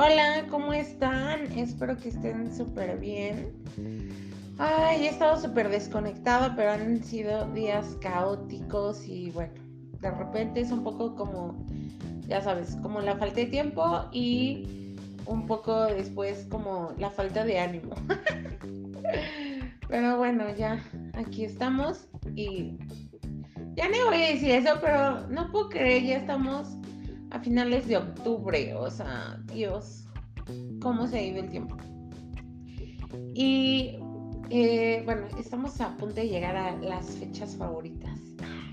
Hola, ¿cómo están? Espero que estén súper bien. Ay, he estado súper desconectada, pero han sido días caóticos y bueno, de repente es un poco como, ya sabes, como la falta de tiempo y un poco después como la falta de ánimo. pero bueno, ya aquí estamos y ya no voy a decir eso, pero no puedo creer, ya estamos a finales de octubre, o sea, Dios, cómo se ha ido el tiempo. Y eh, bueno, estamos a punto de llegar a las fechas favoritas,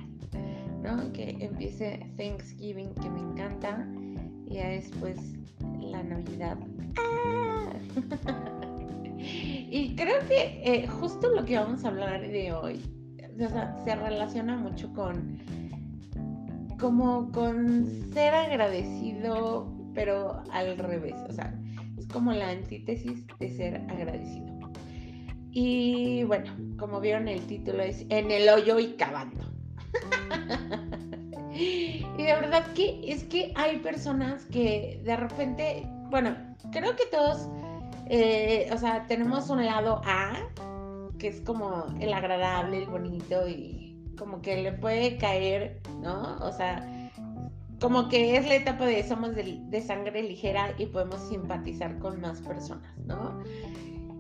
¿no? Que empiece Thanksgiving, que me encanta, y ya después la Navidad. Y creo que eh, justo lo que vamos a hablar de hoy, o sea, se relaciona mucho con como con ser agradecido, pero al revés, o sea, es como la antítesis de ser agradecido. Y bueno, como vieron el título es En el hoyo y cavando. y de verdad que es que hay personas que de repente, bueno, creo que todos, eh, o sea, tenemos un lado A, que es como el agradable, el bonito y como que le puede caer, ¿no? O sea, como que es la etapa de somos de, sangre ligera y podemos simpatizar con más personas, ¿no?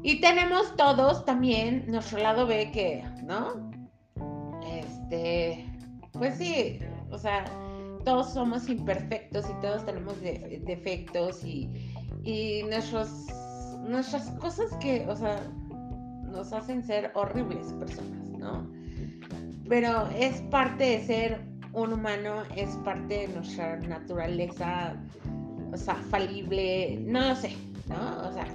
Y tenemos todos también nuestro lado B que, ¿no? Este, pues sí, o sea, todos somos imperfectos y todos tenemos defectos y, y nuestros, nuestras cosas que, o sea, nos hacen ser horribles personas, ¿no? Pero es parte de ser un humano es parte de nuestra naturaleza, o sea, falible, no lo sé, ¿no? O sea,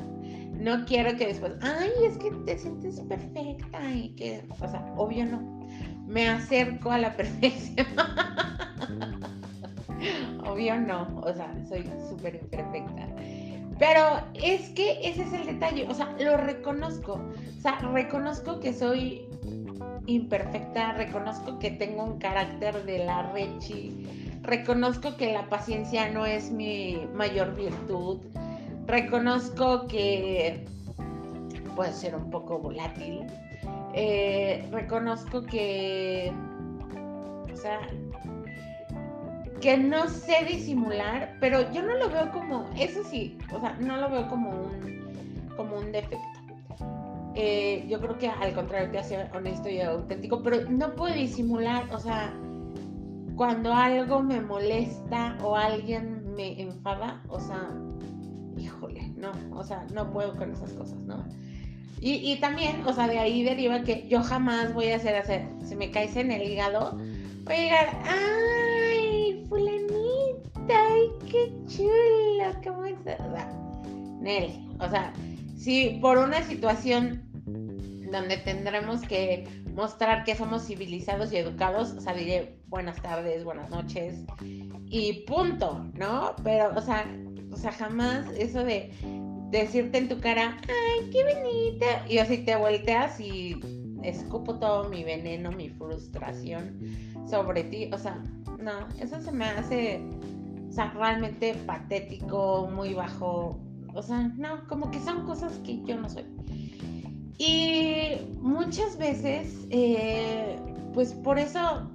no quiero que después, ay, es que te sientes perfecta y que, o sea, obvio no. Me acerco a la perfección. obvio no, o sea, soy súper imperfecta. Pero es que ese es el detalle, o sea, lo reconozco. O sea, reconozco que soy imperfecta, reconozco que tengo un carácter de la rechi, reconozco que la paciencia no es mi mayor virtud, reconozco que puede ser un poco volátil, eh, reconozco que, o sea, que no sé disimular, pero yo no lo veo como, eso sí, o sea, no lo veo como un, como un defecto. Eh, yo creo que al contrario te hace honesto y auténtico, pero no puedo disimular, o sea, cuando algo me molesta o alguien me enfada, o sea, híjole, no, o sea, no puedo con esas cosas, ¿no? Y, y también, o sea, de ahí deriva que yo jamás voy a hacer, hacer, si me caes en el hígado, voy a llegar, fulanita, ay, qué chulo, ¿cómo estás? O sea, Nelly, o sea, si por una situación donde tendremos que mostrar que somos civilizados y educados, o sea, diré buenas tardes, buenas noches y punto, ¿no? Pero, o sea, o sea, jamás eso de decirte en tu cara, ay, qué bonita, y así te volteas y escupo todo mi veneno, mi frustración sobre ti, o sea, no, eso se me hace, o sea, realmente patético, muy bajo, o sea, no, como que son cosas que yo no soy. Y muchas veces, eh, pues por eso,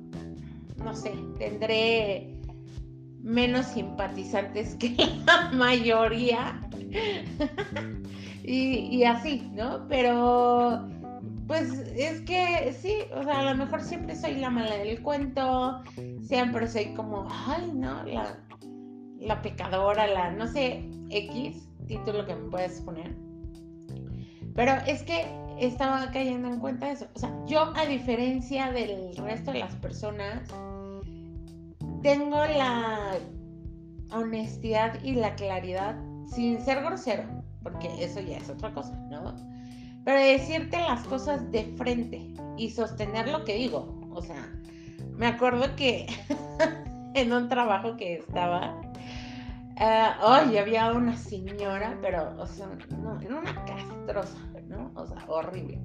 no sé, tendré menos simpatizantes que la mayoría. y, así, ¿no? Pero, pues es que sí, o sea, a lo mejor siempre soy la mala del cuento, siempre soy como, ay, no, la, la pecadora, la, no sé, X título que me puedes poner. Pero es que estaba cayendo en cuenta eso. O sea, yo a diferencia del resto de las personas, tengo la honestidad y la claridad sin ser grosero, porque eso ya es otra cosa, ¿no? Pero decirte las cosas de frente y sostener lo que digo. O sea, me acuerdo que en un trabajo que estaba, uh, había una señora, pero, o sea, no, era una castrosa, ¿no? O sea, horrible.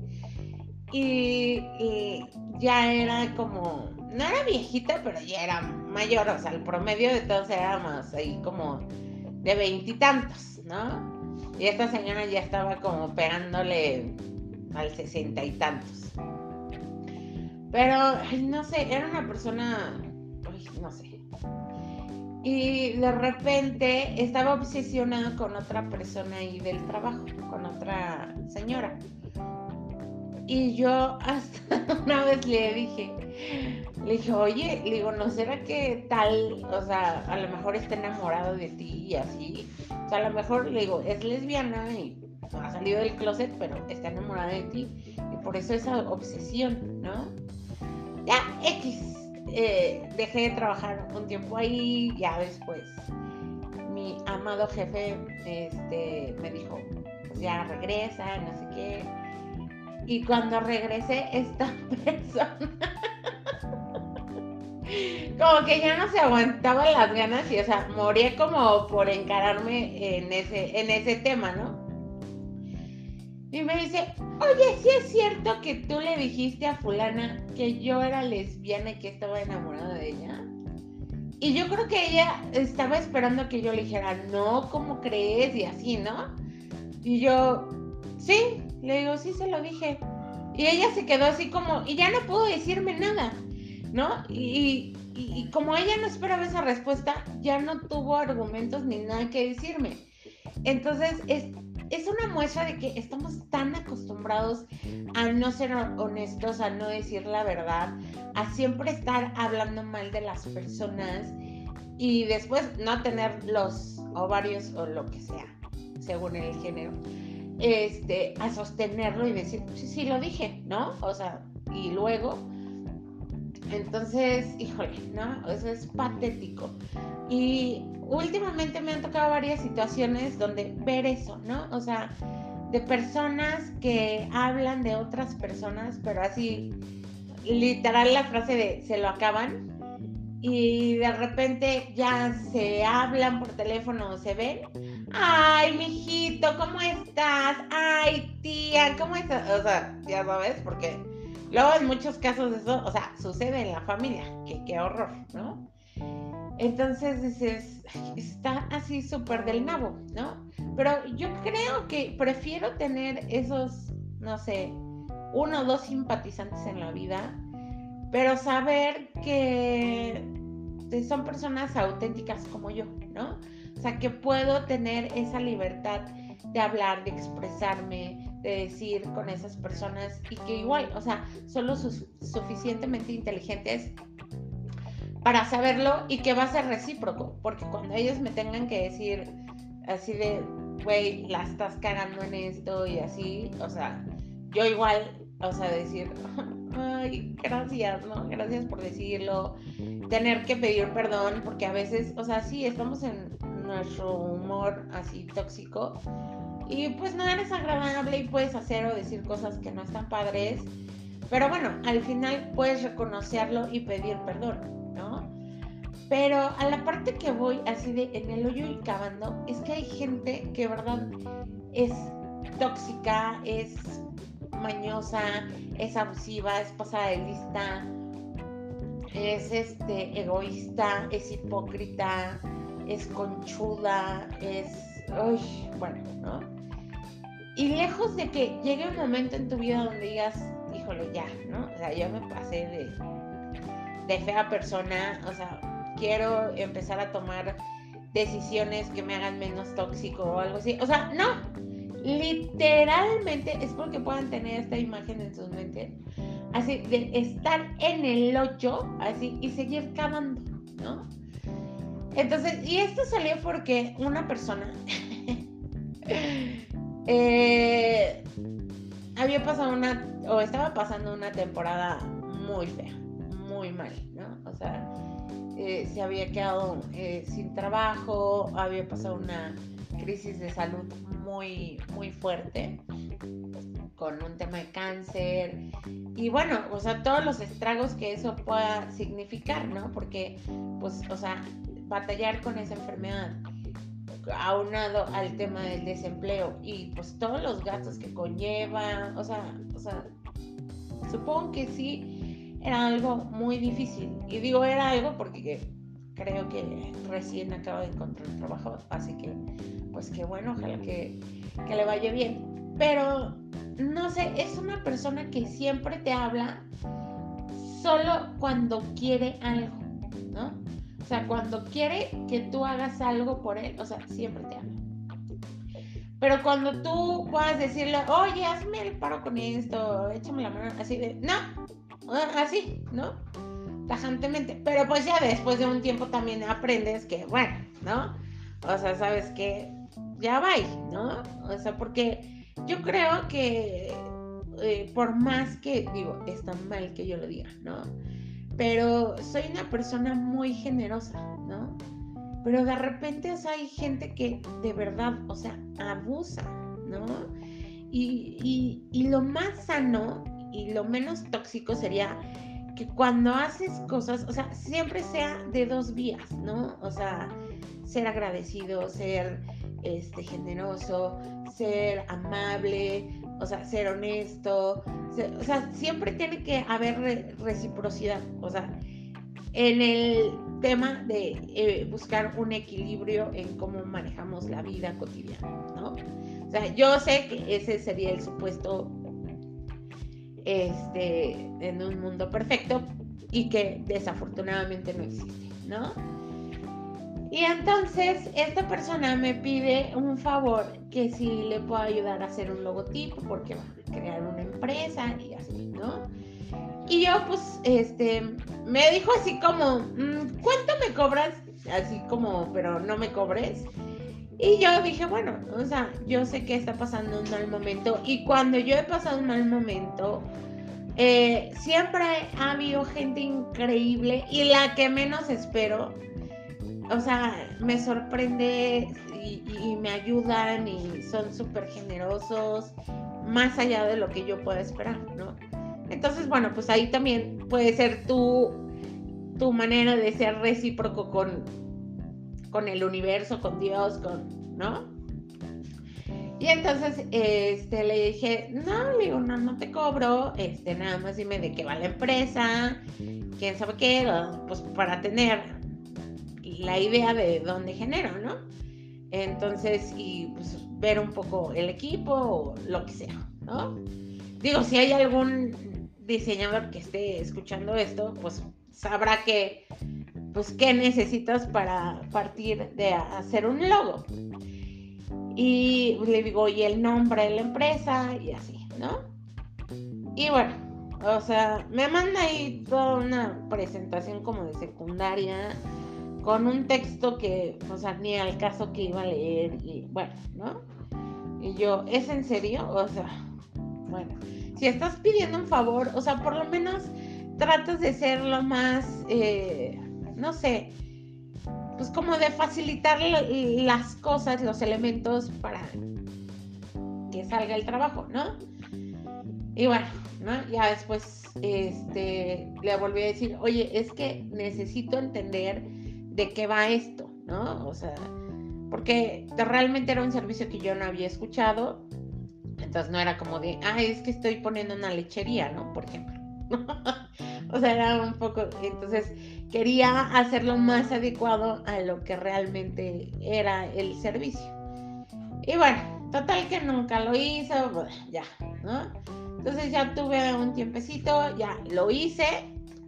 Y, ya era como, no era viejita, pero ya era mayor, o sea, el promedio de todos éramos ahí como de veintitantos, ¿no? Y esta señora ya estaba como pegándole al sesenta y tantos. Pero, no sé, era una persona, no sé. Y de repente estaba obsesionada con otra persona ahí del trabajo, con otra señora. Y yo hasta una vez le dije, le dije, oye, le digo, ¿no será que tal, o sea, a lo mejor está enamorado de ti y así? O sea, a lo mejor, le digo, es lesbiana y ha salido del closet, pero está enamorada de ti. Y por eso esa obsesión, ¿no? Ya, X. Eh, dejé de trabajar un tiempo ahí, ya después mi amado jefe este, me dijo, pues ya regresa, no sé qué. Y cuando regresé, esta persona como que ya no se aguantaba las ganas y, o sea, moría como por encararme en ese, en ese tema, ¿no? Y me dice, oye, ¿sí es cierto que tú le dijiste a fulana que yo era lesbiana y que estaba enamorada de ella? Y yo creo que ella estaba esperando que yo le dijera, no, ¿cómo crees? Y así, ¿no? Y yo, sí, le digo, sí se lo dije. Y ella se quedó así como, y ya no pudo decirme nada, ¿no? Y, y, como ella no esperaba esa respuesta, ya no tuvo argumentos ni nada que decirme. Entonces, es, es una muestra de que estamos tan acostumbrados a no ser honestos, a no decir la verdad, a siempre estar hablando mal de las personas y después no tener los ovarios o lo que sea, según el género, este, a sostenerlo y decir, sí, sí, lo dije, ¿no? O sea, y luego entonces, híjole, ¿no? Eso es patético. Y últimamente me han tocado varias situaciones donde ver eso, ¿no? O sea, de personas que hablan de otras personas, pero así, literal la frase de se lo acaban. Y de repente ya se hablan por teléfono o se ven. Ay, mijito, ¿cómo estás? Ay, tía, ¿cómo estás? O sea, ya sabes, porque Luego en muchos casos eso, o sea, sucede en la familia, qué horror, ¿no? Entonces dices, está así súper del nabo, ¿no? Pero yo creo que prefiero tener esos, no sé, uno o dos simpatizantes en la vida, pero saber que son personas auténticas como yo, ¿no? O sea, que puedo tener esa libertad de hablar, de expresarme, de decir con esas personas y que igual, o sea, son lo suficientemente inteligentes para saberlo y que va a ser recíproco, porque cuando ellos me tengan que decir así de, güey, la estás cagando en esto y así, o sea, yo igual, o sea, decir, ay, gracias, ¿no? Gracias por decirlo, tener que pedir perdón, porque a veces, o sea, sí, estamos en nuestro humor así tóxico, y pues no eres agradable y puedes hacer o decir cosas que no están padres. Pero bueno, al final puedes reconocerlo y pedir perdón, ¿no? Pero a la parte que voy así de en el hoyo y cavando, es que hay gente que, ¿verdad? Es tóxica, es mañosa, es abusiva, es pasada de lista, es este egoísta, es hipócrita, es conchuda, es, uy, bueno, ¿no? Y lejos de que llegue un momento en tu vida donde digas, híjole, ya, ¿no? O sea, yo me pasé de, de fea persona, o sea, quiero empezar a tomar decisiones que me hagan menos tóxico o algo así. O sea, no, literalmente es porque puedan tener esta imagen en sus mentes, así de estar en el hoyo, así, y seguir cavando, ¿no? Entonces, y esto salió porque una persona Eh, había pasado una, o estaba pasando una temporada muy fea, muy mal, ¿no? O sea, eh, se había quedado eh, sin trabajo, había pasado una crisis de salud muy, muy fuerte con un tema de cáncer y bueno, o sea, todos los estragos que eso pueda significar, ¿no? Porque, pues, o sea, batallar con esa enfermedad aunado al tema del desempleo y pues todos los gastos que conlleva, o sea, o sea, supongo que sí era algo muy difícil. Y digo era algo porque creo que recién acaba de encontrar trabajo, así que pues qué bueno, ojalá que, que le vaya bien. Pero no sé, es una persona que siempre te habla solo cuando quiere algo, ¿no? O sea, cuando quiere que tú hagas algo por él, o sea, siempre te habla. Pero cuando tú puedas decirle, oye, hazme el paro con esto, échame la mano, así de, no, así, ¿no? Tajantemente. Pero pues ya después de un tiempo también aprendes que, bueno, ¿no? O sea, sabes que ya va, ¿no? O sea, porque yo creo que eh, por más que, digo, está mal que yo lo diga, ¿no? Pero soy una persona muy generosa, ¿no? Pero de repente, hay gente que de verdad, o sea, abusa, ¿no? Y, y lo más sano y lo menos tóxico sería que cuando haces cosas, o sea, siempre sea de dos vías, ¿no? O sea, ser agradecido, ser este, generoso, ser amable, o sea, ser honesto, o sea, siempre tiene que haber reciprocidad, o sea, en el tema de eh, buscar un equilibrio en cómo manejamos la vida cotidiana, ¿no? O sea, yo sé que ese sería el supuesto este, en un mundo perfecto y que desafortunadamente no existe, ¿no? Y entonces esta persona me pide un favor que si le puedo ayudar a hacer un logotipo porque va a crear una empresa y así, ¿no? Y yo pues, este, me dijo así como, mm, ¿cuánto me cobras? Así como, pero no me cobres. Y yo dije, bueno, o sea, yo sé que está pasando un mal momento y cuando yo he pasado un mal momento, eh, siempre ha habido gente increíble y la que menos espero o sea, me sorprende y, me ayudan y son súper generosos, más allá de lo que yo pueda esperar, ¿no? Entonces, bueno, pues ahí también puede ser tu, tu manera de ser recíproco con, con el universo, con Dios, con, ¿no? Y entonces este, le dije, no, le digo, no, no te cobro, este, nada más dime de qué va la empresa, quién sabe qué, pues para tener la idea de dónde genero, ¿no? Entonces, y pues ver un poco el equipo o lo que sea, ¿no? Digo, si hay algún diseñador que esté escuchando esto, pues sabrá que, pues, qué necesitas para partir de hacer un logo. Y le digo, y el nombre de la empresa y así, ¿no? Y bueno, o sea, me manda ahí toda una presentación como de secundaria con un texto que, o sea, ni al caso que iba a leer y bueno, ¿no? Y yo, ¿es en serio? O sea, bueno, si estás pidiendo un favor, o sea, por lo menos tratas de ser lo más, eh, no sé, pues como de facilitar las cosas, los elementos para que salga el trabajo, ¿no? Y bueno, ¿no? Ya después este, le volví a decir, oye, es que necesito entender de qué va esto, ¿no? O sea, porque realmente era un servicio que yo no había escuchado, entonces no era como de, ah, es que estoy poniendo una lechería, ¿no? Por ejemplo. o sea, era un poco, entonces quería hacerlo más adecuado a lo que realmente era el servicio. Y bueno, total que nunca lo hizo, ya, ¿no? Entonces ya tuve un tiempecito, ya lo hice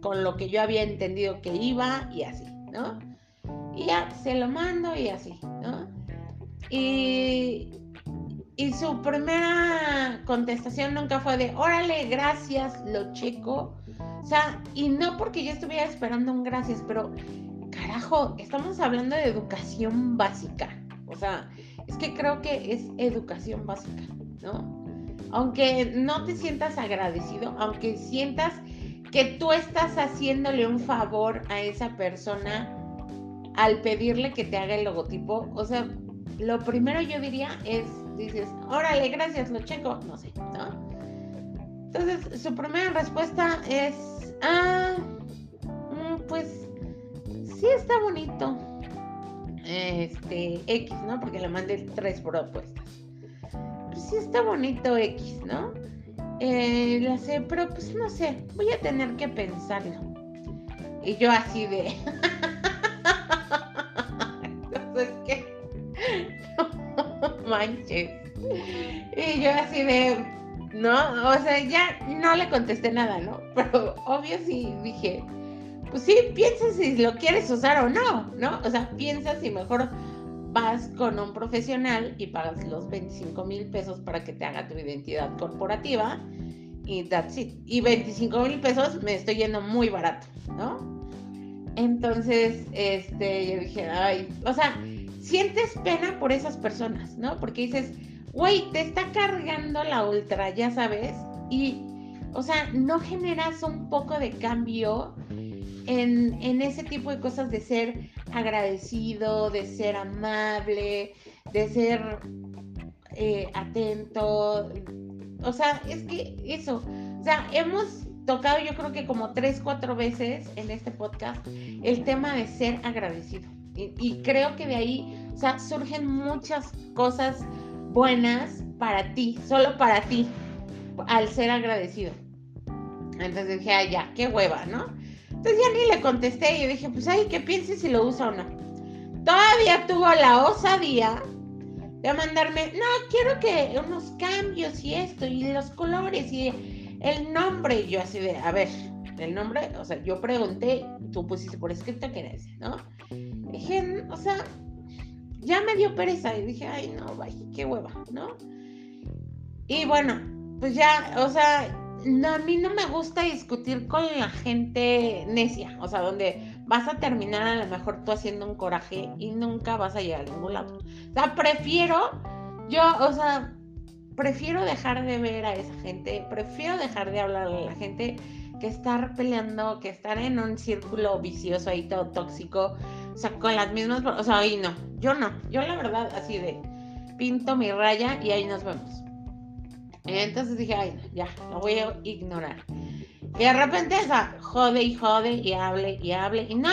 con lo que yo había entendido que iba y así, ¿no? Y ya se lo mando y así, ¿no? Y, y su primera contestación nunca fue de, órale, gracias, lo checo. O sea, y no porque yo estuviera esperando un gracias, pero carajo, estamos hablando de educación básica. O sea, es que creo que es educación básica, ¿no? Aunque no te sientas agradecido, aunque sientas que tú estás haciéndole un favor a esa persona al pedirle que te haga el logotipo, o sea, lo primero yo diría es, dices, órale, gracias, lo checo, no sé, ¿no? Entonces, su primera respuesta es, ah, mm, pues, sí está bonito. Este, X, ¿no? Porque le mandé tres propuestas. Pues sí está bonito X, ¿no? Eh, la sé, pero pues no sé, voy a tener que pensarlo. Y yo así de... manches. Y yo así de, no, o sea, ya no le contesté nada, ¿no? Pero obvio sí dije, pues sí, piensa si lo quieres usar o no, ¿no? O sea, piensa si mejor vas con un profesional y pagas los 25 mil pesos para que te haga tu identidad corporativa y that's it. Y 25 mil pesos me estoy yendo muy barato, ¿no? Entonces, este, yo dije, ay, o sea, sientes pena por esas personas, ¿no? Porque dices, güey, te está cargando la ultra, ya sabes, y, o sea, no generas un poco de cambio en, en ese tipo de cosas de ser agradecido, de ser amable, de ser eh, atento. O sea, es que eso, o sea, hemos tocado yo creo que como tres, cuatro veces en este podcast el tema de ser agradecido. Y, creo que de ahí, o sea, surgen muchas cosas buenas para ti, solo para ti, al ser agradecido. Entonces dije, ah, ya, qué hueva, ¿no? Entonces ya ni le contesté y dije, pues ay, ¿qué pienses si lo usa o no? Todavía tuvo la osadía de mandarme, no, quiero que unos cambios y esto, y los colores y el nombre. Y yo así de, a ver, el nombre, o sea, yo pregunté, tú pusiste por escrito era ese, ¿no? Dije, o sea, ya me dio pereza y dije, ay, no, vaya, qué hueva, ¿no? Y bueno, pues ya, o sea, no, a mí no me gusta discutir con la gente necia, o sea, donde vas a terminar a lo mejor tú haciendo un coraje y nunca vas a llegar a ningún lado. O sea, prefiero, yo, o sea, prefiero dejar de ver a esa gente, prefiero dejar de hablar a la gente que estar peleando, que estar en un círculo vicioso ahí todo tóxico, o sea, con las mismas, o sea, ahí no, yo no, yo la verdad así de pinto mi raya y ahí nos vemos. Entonces dije, ay, ya, lo voy a ignorar. Y de repente, o sea, jode y jode y hable y hable y no,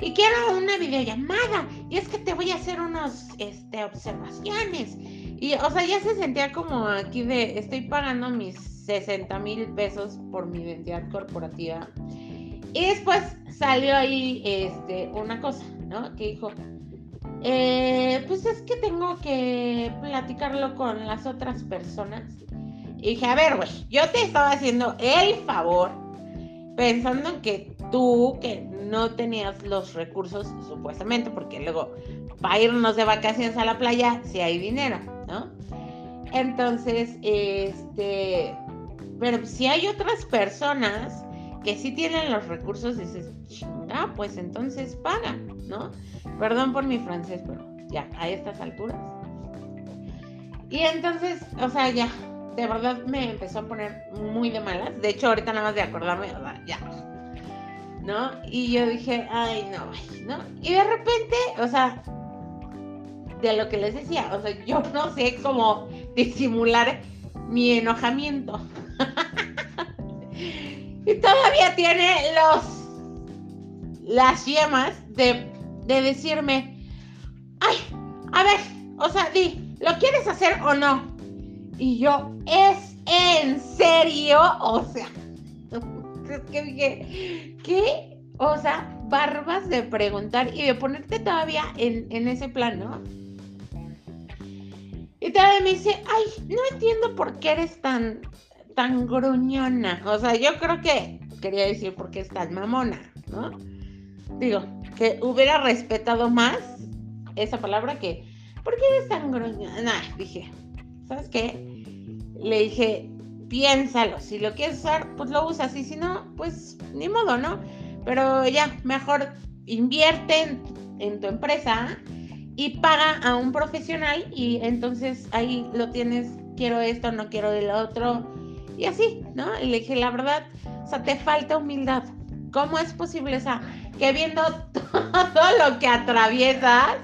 y quiero una videollamada y es que te voy a hacer unas este, observaciones. Y, o sea, ya se sentía como aquí de, estoy pagando mis 60 mil pesos por mi identidad corporativa. Y después salió ahí este, una cosa, ¿no? Que dijo, eh, pues es que tengo que platicarlo con las otras personas y dije, a ver, güey, yo te estaba haciendo el favor pensando en que tú, que no tenías los recursos, supuestamente, porque luego para irnos de vacaciones a la playa, si hay dinero, ¿no? Entonces, este, pero si hay otras personas que sí tienen los recursos, dices, ah, pues entonces paga, ¿no? Perdón por mi francés, pero ya, a estas alturas. Y entonces, o sea, ya, de verdad me empezó a poner muy de malas. De hecho, ahorita nada más de acordarme, ya. ¿No? Y yo dije, ay, no, ¿no? Y de repente, o sea, de lo que les decía, o sea, yo no sé cómo disimular mi enojamiento. y todavía tiene los las yemas de, de decirme, ay, a ver, o sea, di, ¿lo quieres hacer o no? Y yo, ¿es en serio? O sea, es que dije, ¿qué? O sea, barbas de preguntar y de ponerte todavía en, ese plan, ¿no? Y todavía me dice, ay, no entiendo por qué eres tan, tan gruñona. O sea, yo creo que quería decir por qué es tan mamona, ¿no? Digo, que hubiera respetado más esa palabra que, ¿por qué eres tan gruñona? Dije, ¿sabes qué? Le dije, piénsalo, si lo quieres usar, pues lo usas, y si no, pues ni modo, ¿no? Pero ya, mejor invierte en, tu empresa y paga a un profesional y entonces ahí lo tienes, quiero esto, no quiero el otro, y así, ¿no? Y le dije, la verdad, o sea, te falta humildad. ¿Cómo es posible, o sea, que viendo todo lo que atraviesas,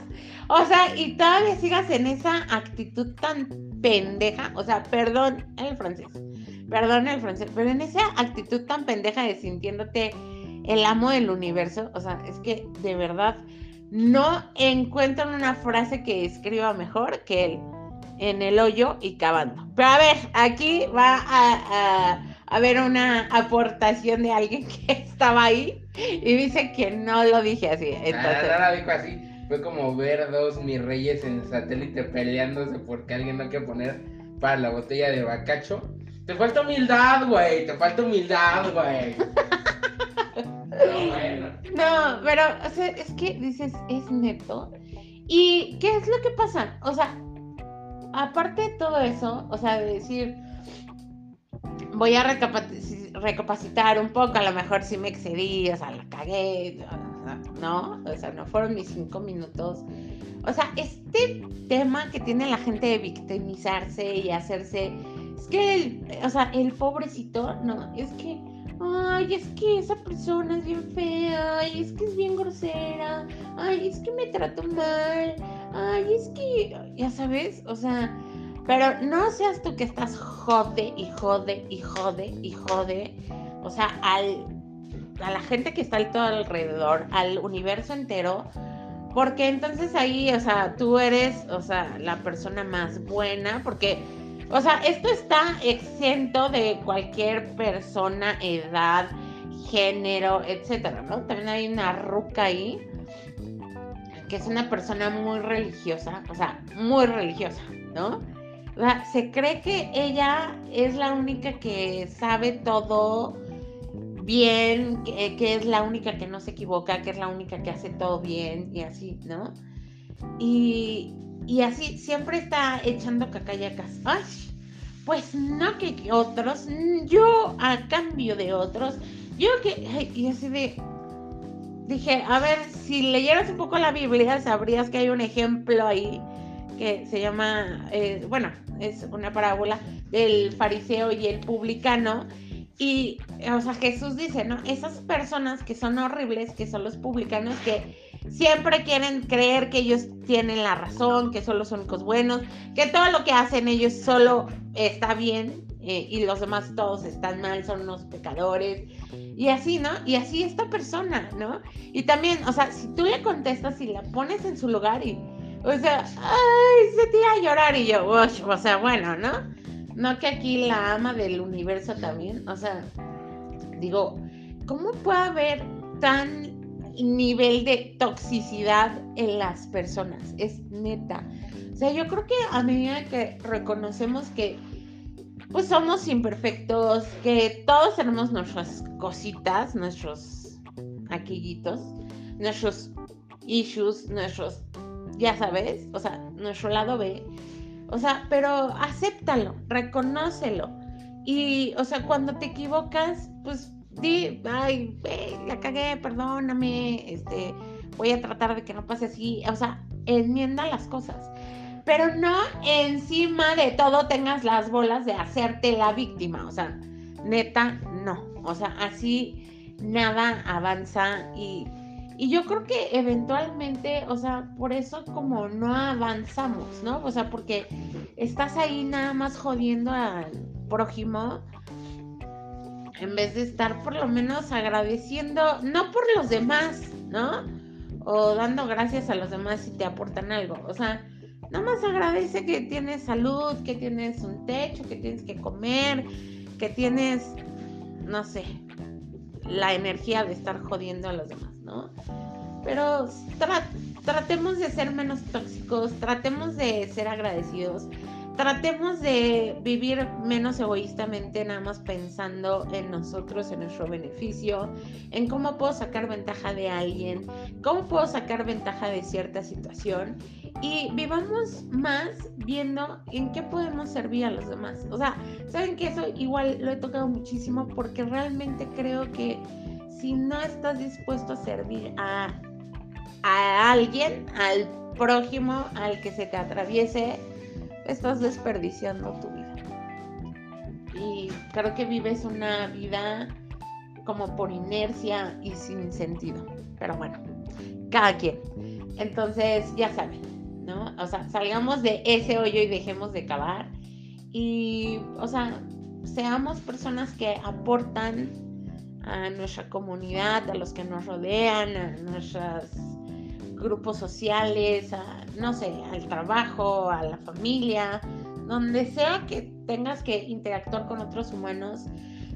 o sea, y todavía sigas en esa actitud tan pendeja, o sea, perdón el francés, perdón el francés, pero en esa actitud tan pendeja de sintiéndote el amo del universo, o sea, es que de verdad no encuentro una frase que escriba mejor que él en el hoyo y cavando. Pero a ver, aquí va a, haber una aportación de alguien que estaba ahí y dice que no lo dije así. Entonces... dijo así fue como ver dos mis reyes en satélite peleándose porque alguien no quiere poner para la botella de bacacho. Te falta humildad, güey, te falta humildad, güey. No, pero o sea, es que dices, es neto. ¿Y qué es lo que pasa? O sea, aparte de todo eso, o sea, de decir, voy a recapacitar un poco, a lo mejor sí me excedí, o sea, la cagué, ¿no? O sea, no fueron mis cinco minutos. O sea, este tema que tiene la gente de victimizarse y hacerse, es que, el, o sea, el pobrecito, no, es que ay, es que esa persona es bien fea, ay, es que es bien grosera, ay, es que me trató mal, ay, es que, ya sabes, o sea, pero no seas tú que estás jode y jode y jode y jode, o sea, al, a la gente que está al todo alrededor, al universo entero, porque entonces ahí, o sea, tú eres, o sea, la persona más buena, porque o sea, esto está exento de cualquier persona, edad, género, etcétera, ¿no? También hay una ruca ahí que es una persona muy religiosa, o sea, muy religiosa, ¿no? Se cree que ella es la única que sabe todo bien, que, que, es la única que no se equivoca, que es la única que hace todo bien y así, ¿no? Y, y así siempre está echando cacayacas. Ay, pues no que otros, yo a cambio de otros, yo que, y así de, dije, a ver, si leyeras un poco la Biblia, sabrías que hay un ejemplo ahí que se llama, eh, bueno, es una parábola del fariseo y el publicano. Y, o sea, Jesús dice, ¿no? Esas personas que son horribles, que son los publicanos, que siempre quieren creer que ellos tienen la razón, que son los únicos buenos, que todo lo que hacen ellos solo está bien eh, y los demás todos están mal, son unos pecadores. Y así, ¿no? Y así esta persona, ¿no? Y también, o sea, si tú le contestas y la pones en su lugar y, o sea, ay, se tira a llorar y yo, o sea, bueno, ¿no? No que aquí la ama del universo también, o sea, digo, ¿cómo puede haber tan nivel de toxicidad en las personas. Es neta. O sea, yo creo que a medida que reconocemos que pues somos imperfectos, que todos tenemos nuestras cositas, nuestros aquillitos, nuestros issues, nuestros, ya sabes, o sea, nuestro lado B. O sea, pero acéptalo, reconócelo. Y, o sea, cuando te equivocas, pues di, ay, la cagué, perdóname, este, voy a tratar de que no pase así, o sea, enmienda las cosas. Pero no encima de todo tengas las bolas de hacerte la víctima, o sea, neta, no, o sea, así nada avanza y, y yo creo que eventualmente, o sea, por eso como no avanzamos, ¿no? O sea, porque estás ahí nada más jodiendo al prójimo en vez de estar por lo menos agradeciendo, no por los demás, ¿no? O dando gracias a los demás si te aportan algo. O sea, nada más agradece que tienes salud, que tienes un techo, que tienes que comer, que tienes, no sé, la energía de estar jodiendo a los demás, ¿no? Pero tratemos de ser menos tóxicos, tratemos de ser agradecidos tratemos de vivir menos egoístamente, nada más pensando en nosotros, en nuestro beneficio, en cómo puedo sacar ventaja de alguien, cómo puedo sacar ventaja de cierta situación y vivamos más viendo en qué podemos servir a los demás. O sea, saben que eso igual lo he tocado muchísimo porque realmente creo que si no estás dispuesto a servir a, a alguien, al prójimo, al que se te atraviese, estás desperdiciando tu vida. Y creo que vives una vida como por inercia y sin sentido. Pero bueno, cada quien. Entonces, ya saben, ¿no? O sea, salgamos de ese hoyo y dejemos de cavar. Y, o sea, seamos personas que aportan a nuestra comunidad, a los que nos rodean, a nuestros grupos sociales, a, no sé, al trabajo, a la familia, donde sea que tengas que interactuar con otros humanos,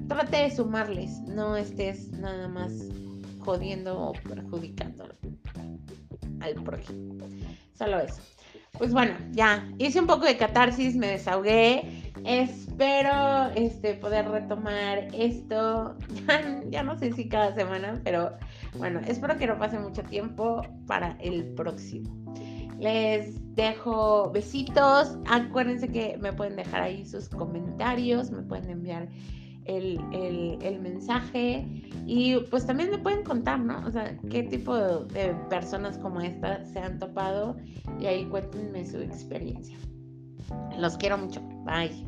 trate de sumarles, no estés nada más jodiendo o perjudicando al prójimo. Solo eso. Pues bueno, ya hice un poco de catarsis, me desahogué. Espero este, poder retomar esto. Ya, no sé si cada semana, pero bueno, espero que no pase mucho tiempo para el próximo. Les dejo besitos. Acuérdense que me pueden dejar ahí sus comentarios, me pueden enviar el, mensaje y pues también me pueden contar, ¿no? O sea, qué tipo de, personas como esta se han topado y ahí cuéntenme su experiencia. Los quiero mucho. Bye.